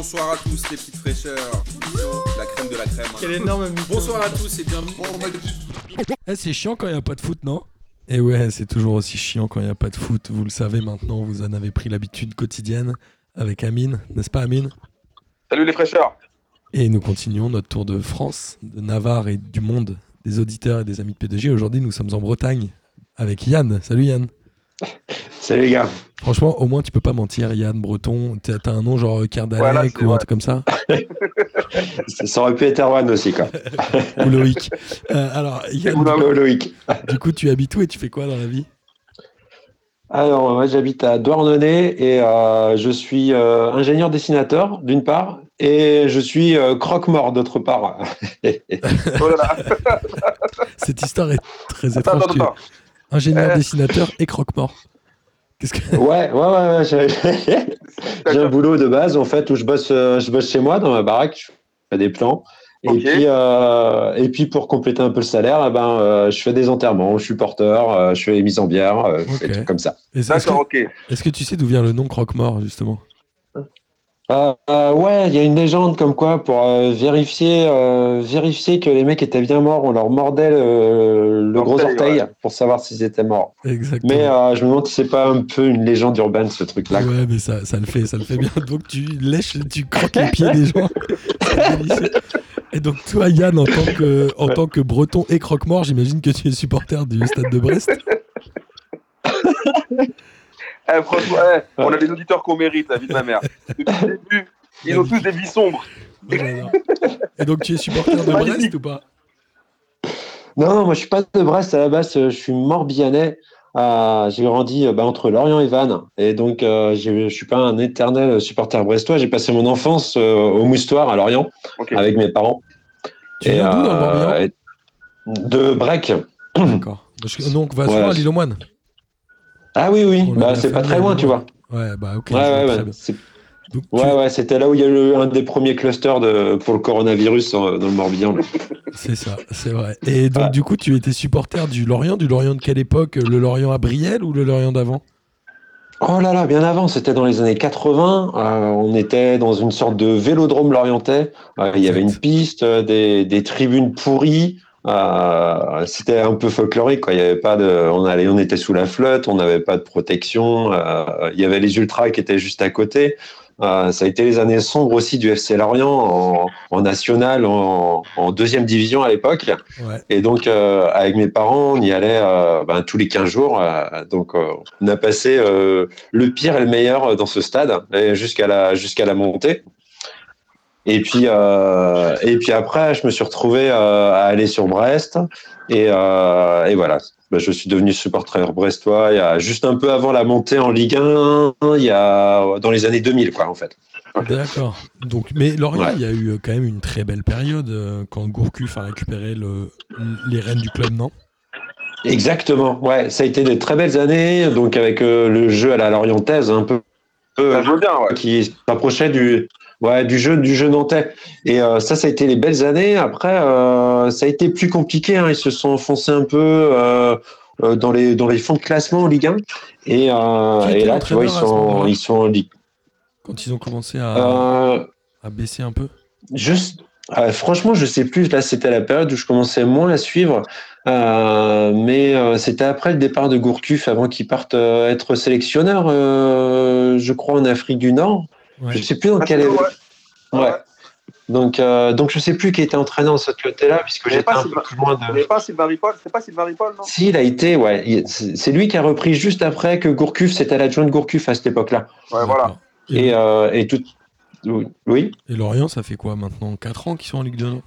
Bonsoir à tous les petites fraîcheurs. La crème de la crème. hein. Quel énorme mytho. Bonsoir à tous et bienvenue. Eh, c'est chiant quand il n'y a pas de foot, non? Et ouais, c'est toujours aussi chiant quand il n'y a pas de foot. Vous le savez maintenant, vous en avez pris l'habitude quotidienne avec Amine, n'est-ce pas Amine? Salut les fraîcheurs. Et nous continuons notre tour de France, de Navarre et du monde, des auditeurs et des amis de P2J. Aujourd'hui, nous sommes en Bretagne avec Yann. Salut Yann. Salut les gars. Franchement, au moins, tu peux pas mentir, Yann Breton. T'as un nom genre Kardalek Voilà, ou un truc comme ça Ça, aurait pu être Erwan aussi, quoi. Ou Loïc. Euh, alors, Yann, Loïc. du coup, tu habites où et tu fais quoi dans la vie? Alors, moi, j'habite à Douarnenez et euh, je suis euh, ingénieur dessinateur, d'une part, et je suis euh, croque-mort, d'autre part. Oh là là. Cette histoire est très Attends, étrange. attends, attends. Ingénieur Euh. dessinateur et croque-mort. Qu'est-ce que... ouais, ouais, ouais, ouais. J'ai j'ai un boulot de base, en fait, où je bosse, euh, je bosse chez moi, dans ma baraque, je fais des plans. Et, puis, euh, et puis, pour compléter un peu le salaire, eh ben, euh, je fais des enterrements, je suis porteur, euh, je fais les mises en bière, euh, des trucs comme ça. D'accord, ok. est-ce que tu sais d'où vient le nom croque-mort, justement? Euh, euh, ouais, il y a une légende comme quoi pour euh, vérifier, euh, vérifier que les mecs étaient bien morts, on leur mordait le, le gros Orteil, ouais. pour savoir s'ils étaient morts. Exactement. Mais euh, je me demande si c'est pas un peu une légende urbaine ce truc-là. Ouais, mais ça, ça le fait, ça le fait bien. Donc tu lèches, tu croques les pieds des gens. Et donc toi, Yann, en tant que, en tant que breton et croque-mort, j'imagine que tu es supporter du stade de Brest. Eh, franchement, eh, on a des auditeurs qu'on mérite, la vie de ma mère. Depuis le début, ils ont tous des vies sombres. Et donc tu es supporter de. Brest ou pas? Non, non, moi je suis pas de Brest à la base, euh, je suis morbihanais. Euh, j'ai grandi euh, bah, entre Lorient et Vannes, et donc euh, j'ai- je suis pas un éternel supporter brestois. J'ai passé mon enfance euh, au Moustoir à Lorient avec mes parents. Tu viens d'où dans le Morbihan? et- De Brec. D'accord. Donc va souvent à l'île aux moines. Ah oui, oui, bah, c'est pas très loin, tu vois. Ouais, bah ok. Ouais, ouais, tu- c'était là où il y a eu un des premiers clusters de, pour le coronavirus dans le Morbihan. C'est ça, c'est vrai. Et donc du coup, tu étais supporter du Lorient, du Lorient de quelle époque? Le Lorient à Brielle ou le Lorient d'avant? Oh là là, bien avant, c'était dans les années 80. euh, on était dans une sorte de vélodrome lorientais. Euh, il y avait une piste, euh, des, des tribunes pourries. Euh, c'était un peu folklorique. Quoi. Il y avait pas de, on, allait, on était sous la flotte, on n'avait pas de protection. euh, il y avait les ultras qui étaient juste à côté. Euh, ça a été les années sombres aussi du FC Lorient en, en national, en, en deuxième division à l'époque. Ouais. Et donc, euh, avec mes parents, on y allait euh, ben, tous les 15 jours. euh, donc, euh, on a passé euh, le pire et le meilleur dans ce stade jusqu'à la, jusqu'à la montée. Et puis, euh, et puis après, je me suis retrouvé euh, à aller sur Brest. Et, euh, et voilà, Ben, je suis devenu supporter brestois il y a juste un peu avant la montée en Ligue 1, il y a, dans les années 2000, quoi, en fait. D'accord. Donc, mais Lorient, Ouais. il y a eu quand même une très belle période euh, quand Gourcuff a récupéré le, les rênes du club, non? Exactement, ouais, ça a été des très belles années, donc avec euh, le jeu à la Lorientaise, un peu. peu- Ça joue bien, ouais. qui s'approchait du, ouais, du jeu du jeu nantais. Et euh, ça, ça a été les belles années. Après, euh, ça a été plus compliqué. hein. Ils se sont enfoncés un peu euh, dans les dans les fonds de classement en Ligue 1. Et, là, tu vois, ils sont ils sont en Ligue. Quand ils ont commencé à, à baisser un peu? Juste, franchement, je sais plus. Là, c'était la période où je commençais moins à suivre. Mais c'était après le départ de Gourcuff, avant qu'il parte être sélectionneur, je crois, en Afrique du Nord. Ouais. Je sais plus dans quel. c'est. Ouais. Ouais. Donc, euh, donc je sais plus qui était entraîneur de ce côté-là, puisque j'étais pas un peu plus loin de. n'avez pas Sylvain Ripoll C'est pas Sylvain Ripoll, non? Si, il a été, ouais. C'est c'est lui qui a repris juste après que Gourcuff, c'était l'adjoint de Gourcuff à cette époque-là. Ouais, voilà. Et, Et, euh, et tout. Oui. et Lorient, ça fait quoi maintenant? 4 ans qu'ils sont en Ligue 2 non?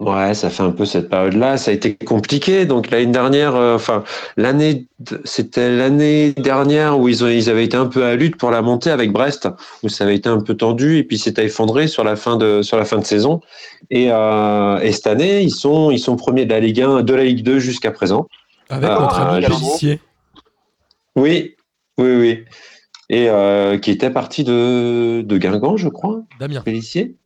Ouais, ça fait un peu cette période-là. Ça a été compliqué. Donc l'année dernière, euh, enfin l'année, c'était l'année dernière où ils ont, ils avaient été un peu à lutte pour la montée avec Brest, où ça avait été un peu tendu et puis c'était effondré sur la fin de sur la fin de saison. Et, euh, et cette année, ils sont ils sont premiers de la Ligue 1, de la Ligue 2 jusqu'à présent. Avec Ah, notre ami Pélissier. Oui, oui, oui. Et euh, qui était parti de de Guingamp, je crois, Damien. Pélissier.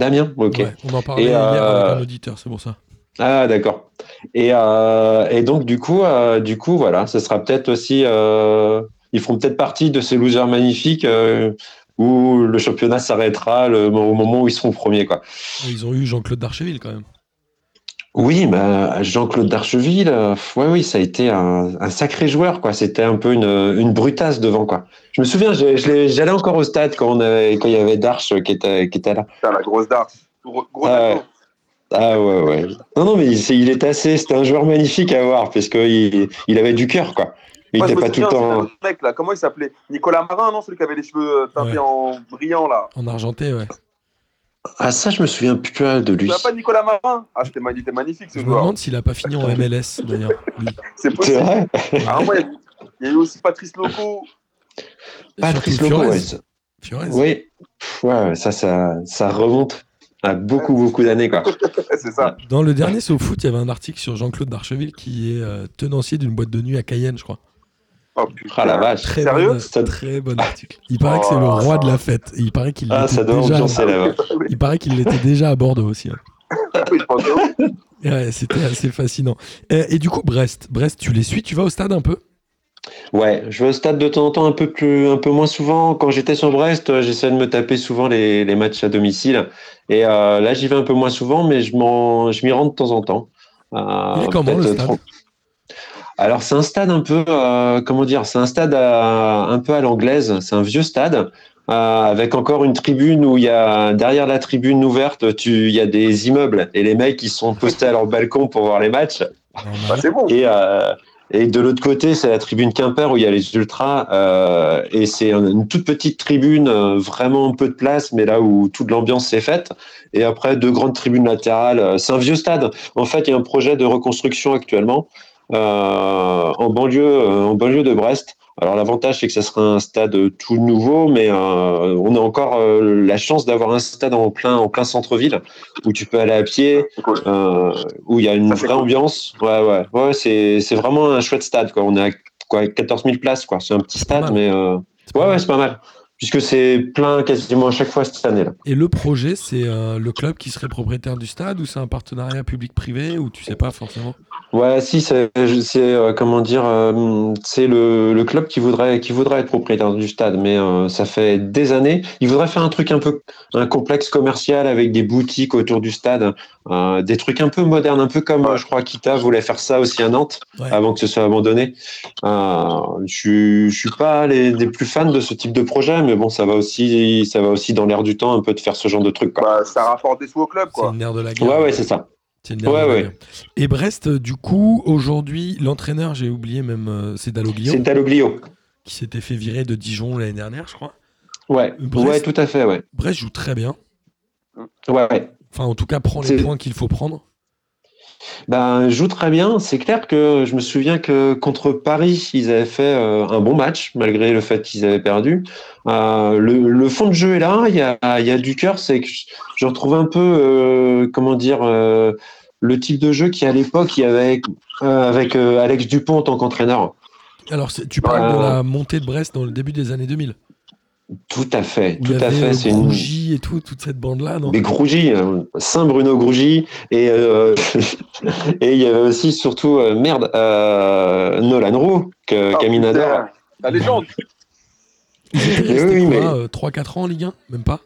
Damien, ok. Ouais, on en parlait Et, hier euh, avec un auditeur, c'est pour ça. Ah d'accord. Et, euh, et donc du coup, euh, du coup voilà, ce sera peut-être aussi, euh, ils feront peut-être partie de ces losers magnifiques euh, où le championnat s'arrêtera au moment où ils seront premiers. Quoi. Ils ont eu Jean-Claude Darcheville quand même. Oui, bah, Jean-Claude Darcheville, euh, ouais, oui, ça a été un, un sacré joueur. quoi. C'était un peu une, une brutasse devant. quoi. Je me souviens, j'allais encore au stade quand, on avait, quand il y avait Darche qui était, qui était là. Putain, la grosse. Gros, gros Ah ouais. Ah ouais, ouais. Non, non, mais il, c'est- il était assez. C'était un joueur magnifique à voir parce qu'il il avait du cœur, quoi. Il n'était pas tout le temps. mec là, comment il s'appelait? Nicolas Marin, non? Celui qui avait les cheveux euh, teintés Ouais. en brillant là. En argenté, ouais. Ah, ça, je me souviens plus de Tu lui. n'as pas Nicolas Marin Ah, c'était magnifique ce Je me joueur. demande s'il a pas fini en MLS d'ailleurs. C'est possible. vrai Ah, ouais, il y a eu aussi Patrice Loco. Patrice Loco, ouais. Oui. Ouais, ça, ça, ça remonte à beaucoup, beaucoup d'années, quoi. c'est ça. Dans le dernier C'est au foot, il y avait un article sur Jean-Claude Darcheville qui est euh, tenancier d'une boîte de nuit à Cayenne, je crois. Oh putain. Ah la vache. Très Sérieux bon, Ça- très bon article. Il paraît que c'est le Oh, roi de la fête. Et il paraît qu'il Ah, l'était ça doit déjà. ambiancer là-bas. Il paraît qu'il l'était déjà à Bordeaux aussi. hein. Ouais, c'était assez fascinant. Et, et du coup, Brest, Brest, tu les suis, tu vas au stade un peu? Ouais, je vais au stade de temps en temps un peu plus, un peu moins souvent. Quand j'étais sur Brest, euh, j'essayais de me taper souvent les, les matchs à domicile. Et euh, là, j'y vais un peu moins souvent, mais je m'y rends de temps en temps. Euh, Il est comment, le stade? 30. Alors, c'est un stade un peu, euh, comment dire, c'est un stade à- un peu à l'anglaise. C'est un vieux stade. euh, avec encore une tribune où il y a derrière la tribune ouverte, tu, il y a des immeubles et les mecs ils sont postés à leur balcon pour voir les matchs. Bah, c'est bon. Et, euh, et de l'autre côté, c'est la tribune Quimper où il y a les ultras. euh, et c'est un- une toute petite tribune, euh, vraiment peu de place, mais là où toute l'ambiance s'est faite. Et après, deux grandes tribunes latérales. Euh, C'est un vieux stade. En fait, il y a un projet de reconstruction actuellement euh, en, banlieue, euh, en banlieue de Brest. Alors l'avantage, c'est que ça sera un stade tout nouveau, mais euh, on a encore euh, la chance d'avoir un stade en plein, en plein centre-ville où tu peux aller à pied, cool. euh, où il y a une Ça, vraie cool. ambiance. Ouais, ouais, ouais, c'est c'est vraiment un chouette stade. Quoi. On est à quoi, 14 000 places, quoi. C'est un petit stade, mais euh, ouais, ouais, c'est pas mal. Puisque c'est plein quasiment à chaque fois cette année-là. Et le projet, c'est euh, le club qui serait propriétaire du stade ou c'est un partenariat public-privé ou tu sais pas forcément? Ouais, si, c'est euh, comment dire, euh, c'est le, le club qui voudrait qui voudrait être propriétaire du stade, mais ça fait des années. Il voudrait faire un truc un peu un complexe commercial avec des boutiques autour du stade, des trucs un peu modernes, un peu comme je crois Kita voulait faire ça aussi à Nantes Ouais. avant que ce soit abandonné. Je je suis pas les, des plus fans de ce type de projet, mais bon, ça va aussi ça va aussi dans l'air du temps un peu de faire ce genre de truc. Quoi. Bah, ça rapporte des sous au club, C'est quoi. le nerf de la guerre. Ouais, ouais, c'est ça. C'est Ouais, ouais. Et Brest, euh, du coup, aujourd'hui, l'entraîneur, j'ai oublié même, euh, c'est Dalloglio, C'est Dalloglio. qui s'était fait virer de Dijon l'année dernière, je crois. Ouais, Brest. ouais, tout à fait, ouais. Brest joue très bien. Ouais, ouais. Enfin, en tout cas, prend les C'est- points qu'il faut prendre. Ben, joue très bien. C'est clair que je me souviens que contre Paris, ils avaient fait euh, un bon match, malgré le fait qu'ils avaient perdu. Euh, le, le fond de jeu est là, il y a, il y a du cœur. C'est que je, retrouve un peu, euh, comment dire, le type de jeu a à l'époque, il y avait avec Alex Dupont en tant qu'entraîneur. Alors, tu parles de la montée de Brest dans le début des années 2000. Tout à fait, Où tout à avait fait. C'est une, Grougy et tout, toute cette bande-là, non? Des Grougy, euh, Saint Bruno Grougy et euh, et il y avait aussi surtout euh, merde euh, Nolan Roux que Ah. La légende. Ils étaient Oui, mais- quoi, euh, 3-4 ans en Ligue 1 Même pas?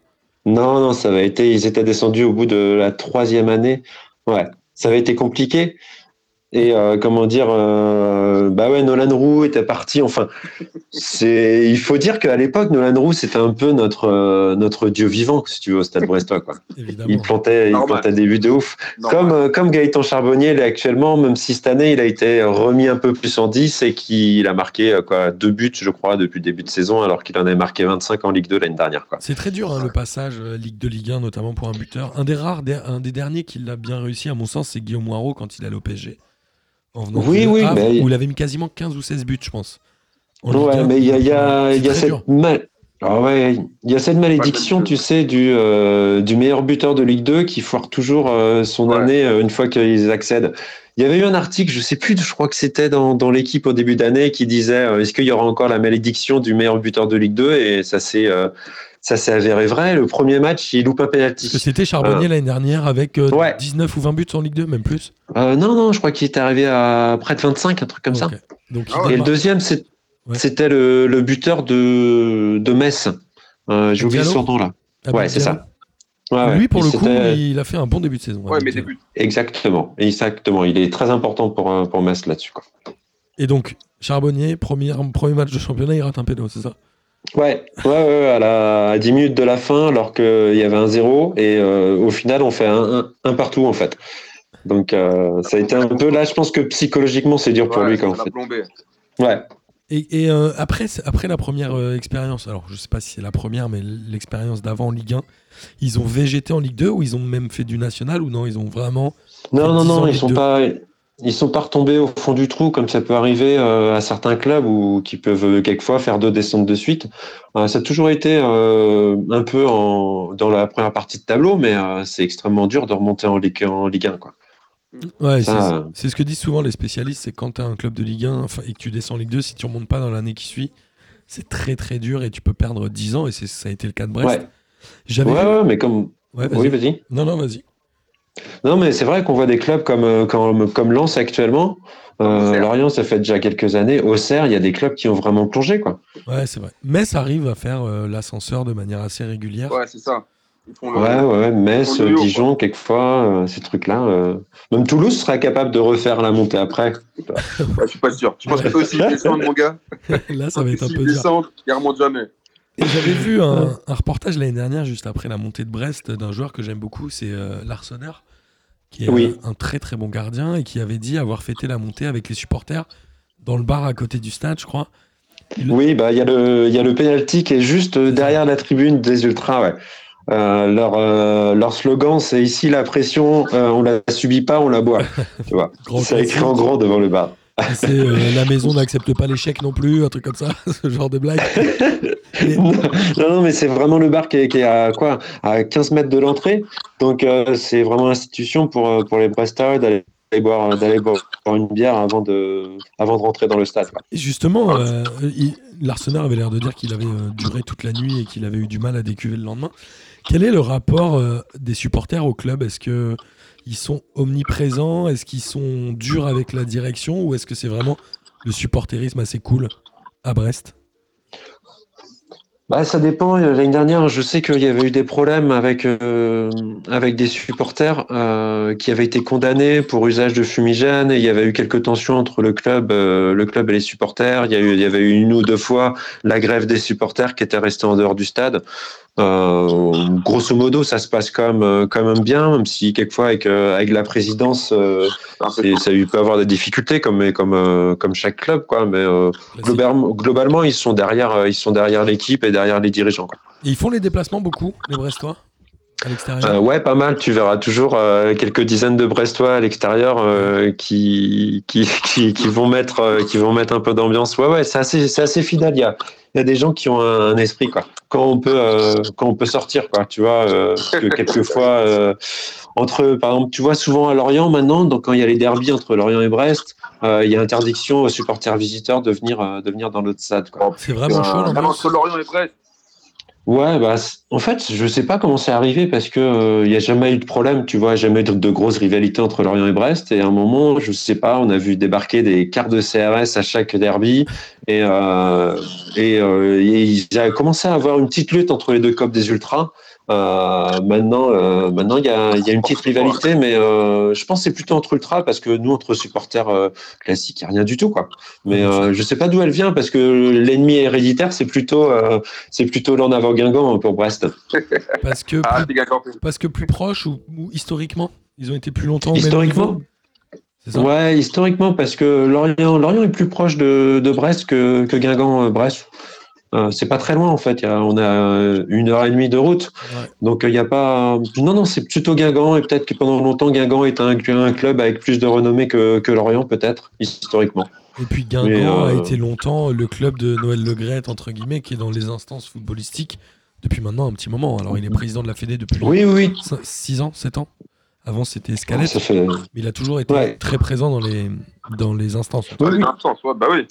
Non non ça avait été ils étaient descendus au bout de la troisième année. Ouais ça avait été compliqué. Et euh, comment dire, euh, bah ouais, Nolan Roux était parti. Enfin, c'est, il faut dire qu'à l'époque, Nolan Roux, c'était un peu notre euh, notre dieu vivant, si tu veux, au Stade Brestois, quoi. Évidemment. Il plantait, il plantait des buts de ouf. Normal. Comme, euh, comme Gaëtan Charbonnier l'est actuellement, même si cette année il a été remis un peu plus en 10 et qu'il a marqué quoi, deux buts, je crois, depuis le début de saison, alors qu'il en avait marqué 25 en Ligue 2 l'année dernière. Quoi. C'est très dur hein, le passage euh, Ligue 2 Ligue 1, notamment pour un buteur. Un des rares, un des derniers qui l'a bien réussi, à mon sens, c'est Guillaume Moirot quand il allait au PSG. En venant Oui, oui, Havre, mais- Où il avait mis quasiment 15 ou 16 buts, je pense. Ouais, 1. mais il y a, y y cette dur. mal- Ah ouais, il y a cette malédiction, tu sais, du, euh, du meilleur buteur de Ligue 2 qui foire toujours euh, son Ouais. année euh, une fois qu'ils accèdent. Il y avait eu un article, je sais plus, je crois que c'était dans, dans l'équipe au début d'année, qui disait euh, est-ce qu'il y aura encore la malédiction du meilleur buteur de Ligue 2 Et ça s'est euh, ça s'est avéré vrai. Le premier match, il loupe un penalty. c'était Charbonnier l'année dernière avec euh, Ouais. 19 ou 20 buts en Ligue 2, même plus. Euh, non, non, je crois qu'il est arrivé à près de 25, un truc comme ça. Donc, Ah. Et le deuxième, Ouais. c'était le, le buteur de, de Metz. Euh, J'ai oublié son nom là. Abid Ouais, c'est ça. Ouais. Lui, pour le coup, il a fait un bon début de saison. Ouais, mais début. Exactement, exactement. Il est très important pour, euh, pour Metz là-dessus. Et donc, Charbonnier, premier, premier match de championnat, il rate un pédo, c'est ça? Ouais, ouais, ouais, à, la, à 10 minutes de la fin, alors qu'il y avait un 0, et euh, au final, on fait un, un, un partout, en fait. Donc, euh, ça a été un peu. Là, je pense que psychologiquement, c'est dur pour Ouais, lui, l'a fait. plombé. Ouais, Et, et, euh, après, après la première euh, expérience, alors je sais pas si c'est la première, mais l'expérience d'avant en Ligue 1, ils ont végété en Ligue 2 ou ils ont même fait du national ou non Ils ont vraiment. Non, non, 10 ans non, ils sont 2. pas, ils sont pas retombés au fond du trou comme ça peut arriver euh, à certains clubs ou qui peuvent euh, quelquefois faire deux descentes de suite. Euh, ça a toujours été euh, un peu en, dans la première partie de tableau, mais c'est extrêmement dur de remonter en Ligue, en Ligue 1, quoi. Ouais, Ça, c'est- c'est ce que disent souvent les spécialistes c'est quand tu as un club de Ligue 1 enfin, et que tu descends en Ligue 2, si tu remontes pas dans l'année qui suit, c'est très très dur et tu peux perdre 10 ans et c'est- ça a été le cas de Brest. Ouais, ouais, J'avais vu- ouais, mais comme, Ouais, vas-y. oui, vas-y. Non, non, vas-y. Non, mais c'est vrai qu'on voit des clubs comme, euh, comme, comme Lens actuellement. Euh. Lorient, ça fait déjà quelques années. Auxerre, il y a des clubs qui ont vraiment plongé, quoi. Ouais, c'est vrai. Metz arrive à faire euh, l'ascenseur de manière assez régulière. Ouais, c'est ça. Ils font le. Ouais, ouais, Metz, Dijon, quelquefois, euh, ces trucs-là. euh. Même Toulouse sera capable de refaire la montée après. Ouais, je suis pas sûr. Je pense que eux aussi ils descendent, mon gars. Là, ça va être un peu dur. descendent, ils remontent jamais. Et j'avais vu un, un reportage l'année dernière, juste après la montée de Brest, d'un joueur que j'aime beaucoup, c'est euh, Larsonneur, qui est Oui. un très très bon gardien et qui avait dit avoir fêté la montée avec les supporters dans le bar à côté du stade, je crois. Oui, bah il y a le il y a le penalty qui est juste derrière la tribune des ultras. Ouais. Euh, leur euh, leur slogan c'est ici la pression, euh, on la subit pas, on la boit. tu vois. Grand C'est écrit en gros devant le bar. C'est euh, la maison n'accepte pas l'échec non plus, un truc comme ça, ce genre de blague. Non, non, mais c'est vraiment le bar qui est, qui est à quoi À 15 mètres de l'entrée. Donc euh, c'est vraiment l'institution pour, euh, pour les Brestois d'aller boire, d'aller boire une bière avant de, avant de rentrer dans le stade. quoi. Et justement, euh, l'Arsenal avait l'air de dire qu'il avait duré toute la nuit et qu'il avait eu du mal à décuver le lendemain. Quel est le rapport des supporters au club? Est-ce que ils sont omniprésents? Est-ce qu'ils sont durs avec la direction Ou est-ce que c'est vraiment le supporterisme assez cool à Brest? Bah, ça dépend. L'année dernière, je sais qu'il y avait eu des problèmes avec, euh, avec des supporters euh, qui avaient été condamnés pour usage de fumigène. Et il y avait eu quelques tensions entre le club, euh, le club et les supporters. Il y, a eu, il y avait eu une ou deux fois la grève des supporters qui étaient restés en dehors du stade. Euh, grosso modo, ça se passe quand même, quand même bien, même si quelquefois avec, euh, avec la présidence, euh, c'est- ça peut avoir des difficultés comme, comme, euh, comme chaque club, quoi. Mais euh, Classique. globalement, globalement, ils sont derrière, ils sont derrière l'équipe et derrière les dirigeants. Quoi. Et ils font les déplacements beaucoup, les Brestois, à l'extérieur Euh, ouais, pas mal. Tu verras toujours euh, quelques dizaines de Brestois à l'extérieur euh, qui, qui, qui, qui vont mettre, qui vont mettre un peu d'ambiance. Ouais, ouais, c'est assez, assez fidèle. Il y a, il y a des gens qui ont un, un esprit, quoi. Quand on peut, euh, quand on peut sortir, quoi. Tu vois, euh, parce que quelquefois, euh, entre, par exemple, tu vois souvent à Lorient maintenant, donc quand il y a les derbies entre Lorient et Brest, euh, il y a interdiction aux supporters visiteurs de venir, euh, de venir dans l'autre stade, quoi. C'est vraiment chaud entre Lorient et Brest. Ouais, bah, en fait, je sais pas comment c'est arrivé parce que euh, il y a jamais eu de problème, tu vois, jamais eu de, grosses rivalités entre Lorient et Brest. Et à un moment, je sais pas, on a vu débarquer des cartes de CRS à chaque derby et, euh, et, euh, avaient commencé à avoir une petite lutte entre les deux copes des ultras. Euh, maintenant, euh, maintenant, il y a, il y a une petite rivalité, mais euh, je pense que c'est plutôt entre ultras parce que nous, entre supporters euh, classiques, il n'y a rien du tout, quoi. Mais euh, je sais pas d'où elle vient parce que l'ennemi héréditaire, c'est plutôt, euh, c'est plutôt l'en avant Guingamp pour Brest. Parce que, Ah, plus, parce que plus proche ou, ou historiquement Ils ont été plus longtemps au même Historiquement ça? Ouais, historiquement, parce que Lorient, Lorient est plus proche de, de Brest que, que Guingamp. Euh, c'est pas très loin en fait. Il y a- on a euh, une heure et demie de route, Ouais. donc euh, il y a pas. Non, non, c'est plutôt Guingamp et peut-être que pendant longtemps Guingamp est un, un club avec plus de renommée que, que Lorient peut-être historiquement. Et puis Guingamp Mais, a euh, été longtemps le club de Noël Legrette, entre guillemets, qui est dans les instances footballistiques depuis maintenant un petit moment. Alors il est président de la Fédé depuis Oui, oui, 6 ans, 7 ans. Avant c'était. Escalette, Ça fait. mais il a toujours été Ouais. très présent dans les, dans les instances. Dans un sens, ouais, bah oui.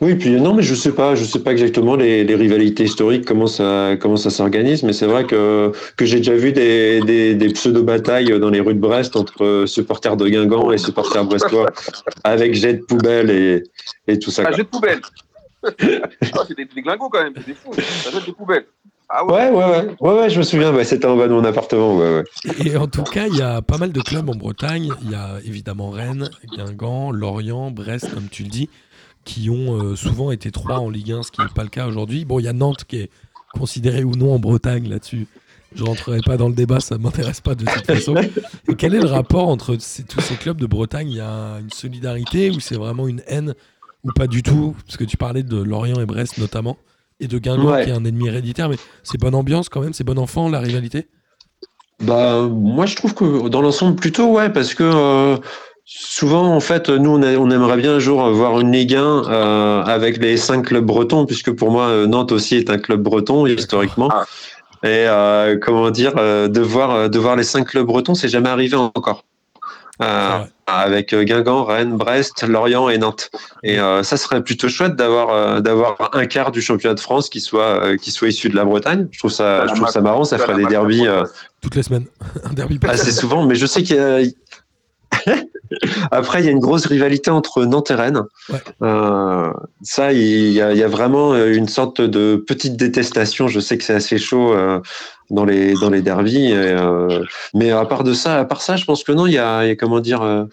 Oui, puis non, mais je sais pas, je sais pas exactement les, les rivalités historiques comment ça comment ça s'organise, mais c'est vrai que que j'ai déjà vu des, des, des pseudo batailles dans les rues de Brest entre supporters de Guingamp et supporters brestois avec jet de poubelle et et tout ça. Ah, jet de poubelle. ah, c'est des, des glingos quand même, c'est des fous. Ça jette des poubelles. Ah ouais. Ouais, ouais, ouais, ouais, ouais, je me souviens, c'était en bas de mon appartement, ouais, ouais. Et en tout cas, il y a pas mal de clubs en Bretagne. Il y a évidemment Rennes, Guingamp, Lorient, Brest, comme tu le dis, qui ont euh, souvent été trois en Ligue 1, ce qui n'est pas le cas aujourd'hui. Bon, il y a Nantes qui est considéré ou non en Bretagne là-dessus. Je rentrerai pas dans le débat, ça m'intéresse pas de toute façon. Et quel est le rapport entre ces- tous ces clubs de Bretagne? Il y a une solidarité ou c'est vraiment une haine ou pas du tout? Parce que tu parlais de Lorient et Brest notamment, et de Guingamp Ouais. qui est un ennemi héréditaire, mais c'est bonne ambiance quand même, c'est bon enfant la rivalité? Bah, moi, je trouve que dans l'ensemble, plutôt, ouais, parce que euh, souvent, en fait, nous, on, a- on aimerait bien un jour voir une Ligue 1 euh, avec les cinq clubs bretons, puisque pour moi, euh, Nantes aussi est un club breton, historiquement. Ah. Et euh, comment dire, euh, de, voir, de voir les cinq clubs bretons, c'est jamais arrivé encore. Euh, Ouais. avec Guingamp, Rennes, Brest, Lorient et Nantes. Et euh, ça serait plutôt chouette d'avoir euh, d'avoir un quart du championnat de France qui soit euh, qui soit issu de la Bretagne. Je trouve ça je trouve ça marrant, ça ferait des derbies euh, toutes les semaines. un derby assez souvent, mais je sais qu'il y a. Après, il y a une grosse rivalité entre Nantes et Rennes. Ouais. Euh, ça, il y, a, il y a vraiment une sorte de petite détestation. Je sais que c'est assez chaud euh, dans les dans les derbies, et, euh, mais à part de ça, à part ça, je pense que non, il y a, il y a comment dire. euh,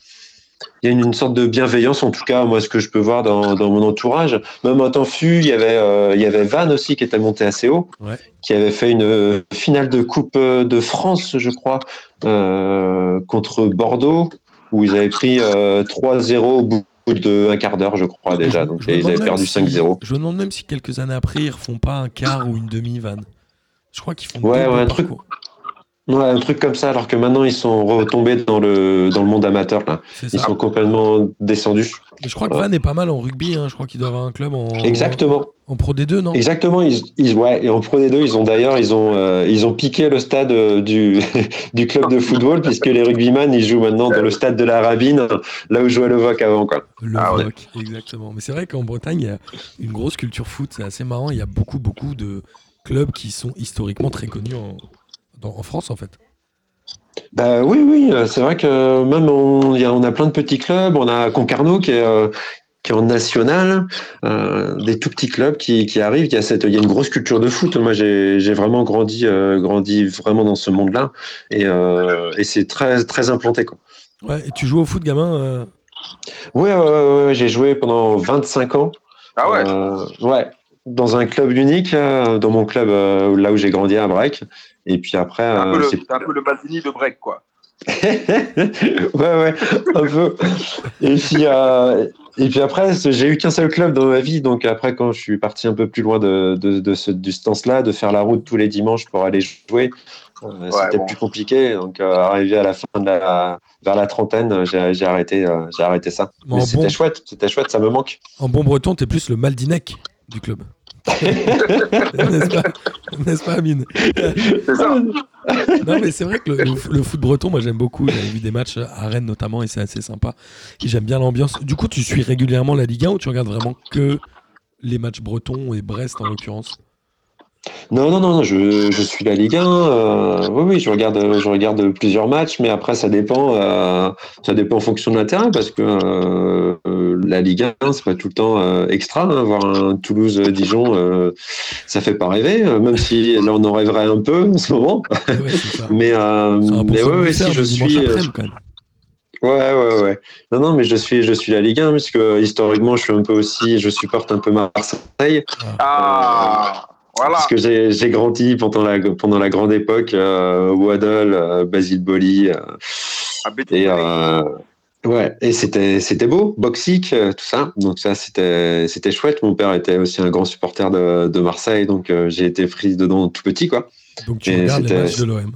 il y a une, une sorte de bienveillance, en tout cas, moi, ce que je peux voir dans, dans mon entourage. Même en temps fut, il y avait, euh, il y avait Van aussi qui était monté assez haut, Ouais. qui avait fait une euh, finale de Coupe euh, de France, je crois, euh, contre Bordeaux, où ils avaient pris euh, 3-0 au bout de un quart d'heure, je crois, déjà. Donc, Je ils avaient perdu si- 5-0. Je me demande même si quelques années après, ils refont pas un quart ou une demi-van. Je crois qu'ils font Ouais, ouais, un truc-. Ouais, un truc comme ça, alors que maintenant, ils sont retombés dans le, dans le monde amateur, là. Ils sont complètement descendus. Mais je crois que Van est pas mal en rugby. hein. Je crois qu'il doit avoir un club en, Exactement. en Pro D2, non? Exactement, ils, ils- ouais, et en Pro D2, ils ont d'ailleurs, ils ont, euh, ils ont piqué le stade euh, du, du club de football, puisque les rugbyman, ils jouent maintenant dans le stade de la Rabine, là où jouait le VOC avant, quoi. Le Ah ouais. VOC, exactement. Mais c'est vrai qu'en Bretagne, il y a une grosse culture foot. C'est assez marrant. Il y a beaucoup, beaucoup de clubs qui sont historiquement très connus en, dans- en France, en fait. Bah oui, oui, euh, c'est vrai que même on, y a, on a plein de petits clubs, on a Concarneau qui est, euh, qui est en national, euh, des tout petits clubs qui, qui arrivent, il y a cette, il y a une grosse culture de foot. Moi, j'ai, j'ai vraiment grandi, euh, grandi vraiment dans ce monde-là, et, euh, et c'est très, très implanté, quoi. Ouais, et tu joues au foot, gamin euh, Ouais, ouais, ouais, ouais, j'ai joué pendant 25 ans. Ah ouais. Euh, ouais, dans un club unique, euh, dans mon club euh, là où j'ai grandi à Break. Et puis après, C'est un, euh, peu le- c'est- c'est un peu le Maldini de break, quoi. ouais, ouais, un peu. Et puis, euh, et puis après, j'ai eu qu'un seul club dans ma vie. Donc après, quand je suis parti un peu plus loin de, de, de ce distance-là, de faire la route tous les dimanches pour aller jouer, euh, c'était bon. plus compliqué. Donc euh, arrivé à la fin de la, vers la trentaine, j'ai arrêté, euh, j'ai arrêté ça. Mais c'était bon- chouette, c'était chouette, ça me manque. En bon breton, t'es plus le Maldinec du club. N'est-ce pas, N'est-ce pas, Amine C'est ça. Non, mais c'est vrai que le, le f- le foot breton, moi j'aime beaucoup. J'avais vu des matchs à Rennes notamment et c'est assez sympa. Et j'aime bien l'ambiance. Du coup, tu suis régulièrement la Ligue 1 ou tu regardes vraiment que les matchs bretons et Brest en l'occurrence? Non, non, non, non, je, je suis la Ligue 1. euh, oui, oui, je regarde, je regarde plusieurs matchs, mais après, ça dépend, euh, ça dépend en fonction de l'intérêt, parce que euh, la Ligue 1, c'est pas tout le temps euh, extra. hein, voir un Toulouse-Dijon, euh, ça fait pas rêver, euh, même si là, on en rêverait un peu en ce moment. Ouais. Mais, euh, mais ouais, ouais, si je suis. euh. Ouais, ouais, ouais. Non, non, mais je suis, je suis la Ligue 1, puisque historiquement, je suis un peu aussi, je supporte un peu Marseille. Ah, voilà. Parce que j'ai j'ai grandi pendant la, pendant la grande époque, euh, Waddle, euh, Basile Boli, euh, Ah, et, euh, ouais, et c'était c'était beau, Boxic, euh, tout ça. Donc ça, c'était c'était chouette. Mon père était aussi un grand supporter de, de Marseille, donc euh, j'ai été pris dedans tout petit, quoi. Donc tu et regardes les matchs de l'OM.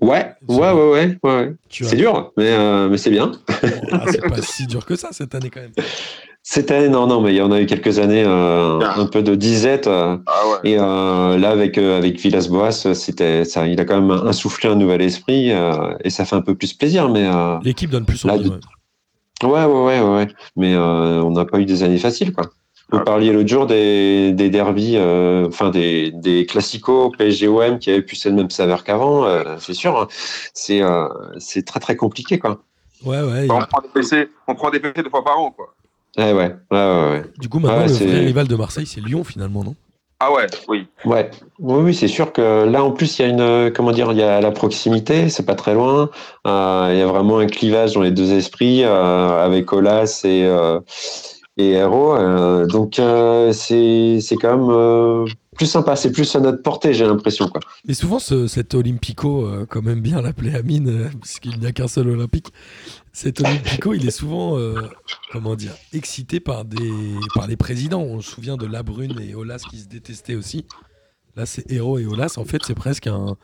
Ouais, ouais, ouais, ouais, ouais. C'est dur, mais, euh, mais c'est bien. Ah, c'est pas si dur que ça cette année quand même. C'était, non, non, mais il y en a eu quelques années, euh, Bien. un peu de disette. euh, Ah ouais. Et euh, là, avec, euh, avec Villas-Boas, c'était, ça, il a quand même insufflé un nouvel esprit euh, et ça fait un peu plus plaisir. Mais euh, L'équipe donne plus Là, envie. de- ouais. ouais, ouais, ouais, ouais. Mais euh, on n'a pas eu des années faciles, quoi. Vous Ah. parliez l'autre jour des, des derbies, euh, enfin des, des classicos PSG-OM qui avaient pu ser le même saveur qu'avant. euh, c'est sûr, hein. c'est, euh, c'est très très compliqué, quoi. Ouais, ouais. On prend des PC, on prend des PC deux fois par an, quoi. Ouais, ouais, ouais, ouais. ouais. Du coup, maintenant, Ouais, le vrai rival de Marseille, c'est Lyon finalement, non? Ah ouais, oui. Ouais, oui, oui, c'est sûr que là, en plus, il y a une, comment dire, il y a la proximité, c'est pas très loin. Euh, il y a vraiment un clivage dans les deux esprits euh, avec Olas et euh, et Hero. euh, donc euh, c'est c'est quand même euh, plus sympa, c'est plus à notre portée, j'ai l'impression quoi. Mais souvent, ce- cet Olympico, euh, quand même bien l'appeler Amine, euh, puisqu'il n'y a qu'un seul Olympique, cet Olympico, il est souvent, euh, comment dire, excité par, des, par les présidents. On se souvient de Labrune et Olas qui se détestaient aussi. Là, c'est Hero et Olas. En fait, c'est presque un,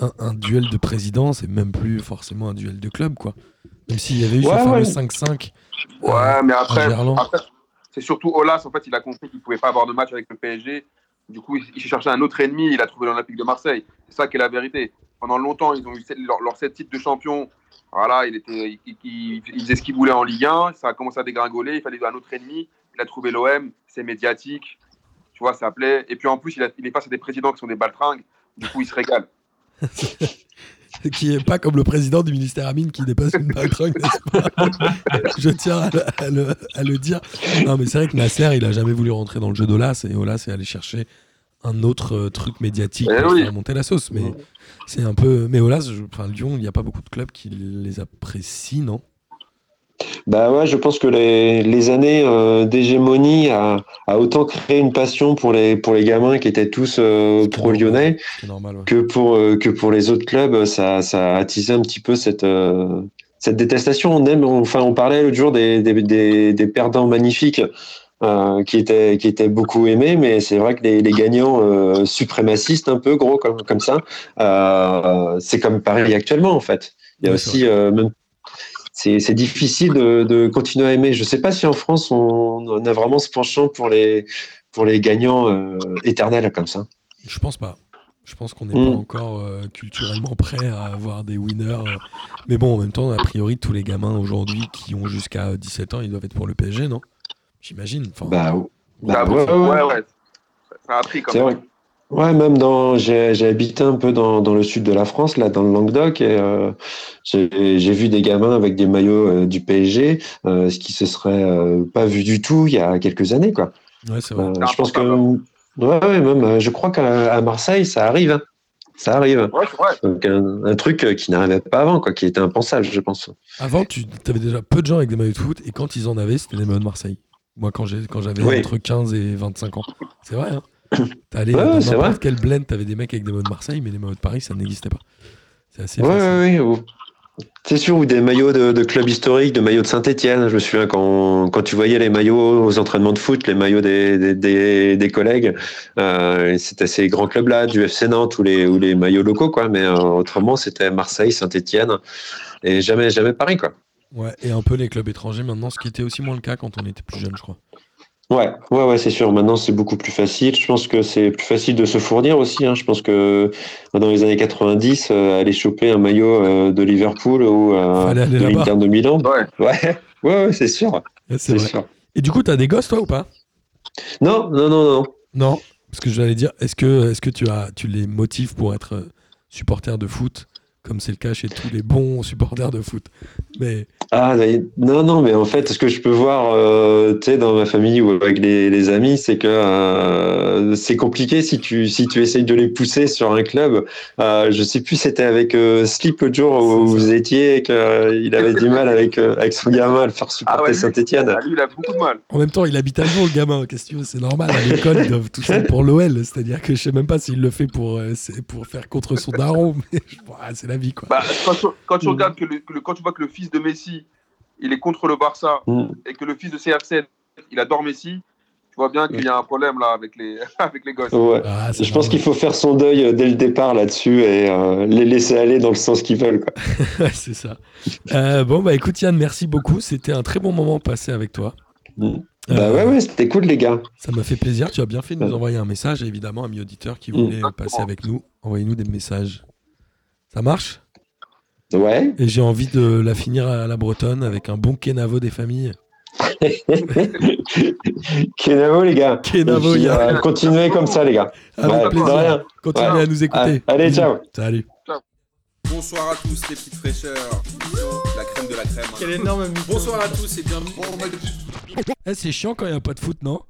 un, un duel de présidents, c'est même plus forcément un duel de club, quoi. Même s'il y avait eu ce Ouais, fameux ouais. 5-5. Ouais, euh, mais en après, c'est surtout Olas, en fait, il a compris qu'il pouvait pas avoir de match avec le PSG. Du coup, il, cherchait un autre ennemi, il a trouvé l'Olympique de Marseille. C'est ça qui est la vérité. Pendant longtemps, ils ont eu leur, sept titres de champion. Voilà, il, était, il- il faisait ce qu'il voulait en Ligue 1, ça a commencé à dégringoler, il fallait un autre ennemi. Il a trouvé l'OM, c'est médiatique, tu vois, ça plaît. Et puis en plus, il, a- il est face à des présidents qui sont des baltringues, du coup, il se régale. qui est pas comme le président du ministère Amine qui dépasse une baltringue, n'est-ce pas Je tiens à le, à le- à le dire. Non, mais c'est vrai que Nasser, il a jamais voulu rentrer dans le jeu d'Olas et Olas est allé chercher un autre euh, truc médiatique Eh pour oui. faire monter la sauce. Mais c'est un peu. Mais Olas, je- enfin Lyon, il n'y a pas beaucoup de clubs qui les apprécient, non? Bah ouais, je pense que les, les années euh, d'hégémonie a, a autant créé une passion pour les pour les gamins qui étaient tous euh, pro-lyonnais ouais. que pour euh, que pour les autres clubs, ça ça a attisé un petit peu cette euh, cette détestation. On aime, enfin, on parlait l'autre jour des des, des, des perdants magnifiques. euh, qui étaient qui étaient beaucoup aimés, mais c'est vrai que les, les gagnants euh, suprémacistes un peu gros comme comme ça, euh, c'est comme Paris actuellement en fait. Il y a aussi euh, même c'est c'est difficile de, de continuer à aimer. Je sais pas si en France on, on a vraiment ce penchant pour les pour les gagnants euh, éternels comme ça. Je pense pas. Je pense qu'on n'est pas encore euh, culturellement prêt à avoir des winners. euh. Mais bon, en même temps, a priori, tous les gamins aujourd'hui qui ont jusqu'à 17 ans, ils doivent être pour le PSG, non? J'imagine. Enfin, Bah, bah, Ça- ouais, ouais, ouais. Ça a pris quand C'est même. vrai. Ouais, même dans, j'ai, j'ai habité un peu dans, dans le sud de la France, là, dans le Languedoc, et euh, j'ai, j'ai vu des gamins avec des maillots euh, du PSG, euh, ce qui se serait euh, pas vu du tout il y a quelques années, quoi. ouais, c'est vrai. Euh, je pense que, ouais, ouais, même, je crois qu'à à Marseille, ça arrive, hein. ça arrive. Ouais, c'est vrai. Donc un, un truc qui n'arrivait pas avant, quoi, qui était impensable, je pense. Avant, tu avais déjà peu de gens avec des maillots de foot, et quand ils en avaient, c'était des maillots de Marseille. Moi, quand j'ai- quand j'avais Oui. entre 15 et 25 ans. C'est vrai, hein T'allais Ouais, dans quel blend, t'avais des mecs avec des maillots de Marseille, mais les maillots de Paris, ça n'existait pas. C'est assez Ouais, facile. ouais, ouais, ou- C'est sûr, ou des maillots de, de clubs historiques, de maillots de Saint-Etienne. Je me souviens quand, quand tu voyais les maillots aux entraînements de foot, les maillots des, des, des, des collègues, euh, c'était ces grands clubs-là, du FC Nantes ou les, ou les maillots locaux, quoi. Mais euh, autrement, c'était Marseille, Saint-Etienne et jamais, jamais Paris, quoi. Ouais, et un peu les clubs étrangers maintenant, ce qui était aussi moins le cas quand on était plus jeune, je crois. Ouais, ouais, ouais, c'est sûr. Maintenant, c'est beaucoup plus facile. Je pense que c'est plus facile de se fournir aussi. Hein. Je pense que dans les années 90, euh, aller choper un maillot euh, de Liverpool ou euh, de l'Inter de Milan, Ouais. ouais, ouais, ouais, c'est sûr. C'est sûr. Et du coup, t'as des gosses, toi, ou pas? Non, non, non, non. Non, parce que j'allais dire, est-ce que, est-ce que tu, as, tu les motives pour être euh, supporter de foot, comme c'est le cas chez tous les bons supporters de foot Mais Ah, mais- non, non, mais en fait, ce que je peux voir, euh, tu sais, dans ma famille ou avec les, les amis, c'est que euh, c'est compliqué si tu, si tu essayes de les pousser sur un club. Euh, je sais plus, c'était avec euh, Slip l'autre jour où ça. vous étiez et qu'il avait du mal avec, euh, avec son gamin à le faire supporter Ah ouais, Saint-Etienne. Ah, lui, il a beaucoup de mal. en même temps, il habite à Lyon, le gamin. Qu'est-ce que tu veux C'est normal. À l'école, ils doivent tous être pour l'OL. C'est-à-dire que je sais même pas s'il le fait pour, euh, pour faire contre son daron. Mais ah, c'est la vie, quoi. Bah, quand, tu, quand tu Mm. regardes que le, que le- quand tu vois que le fils de Messi, il est contre le Barça Mm. et que le fils de CR7, il adore Messi, tu vois bien qu'il y a un problème là avec les, avec les gosses. Ouais. Ah, Je pense qu'il faut faire son deuil euh, dès le départ là-dessus et euh, les laisser aller dans le sens qu'ils veulent. C'est ça. Euh, bon, bah écoute, Yann, merci beaucoup. C'était un très bon moment passé avec toi. Mm. Euh, Bah ouais, ouais, c'était cool, les gars. Ça m'a fait plaisir. Tu as bien fait de nous envoyer un message, évidemment, amis auditeurs qui Mm. voulaient passer avec nous. Envoyez-nous des messages. Ça marche? Ouais. Et j'ai envie de la finir à la bretonne avec un bon kenavo des familles. Kenavo, les gars. Kenavo, euh, continuez comme ça, les gars. Avec Ouais, de plaisir. rien. Continuez Ouais. à nous écouter. Allez, Bisous. ciao. Salut. Bonsoir à tous les petites fraîcheurs. La crème de la crème. Énorme. Bonsoir à tous et bienvenue. Eh, c'est chiant quand il n'y a pas de foot, non?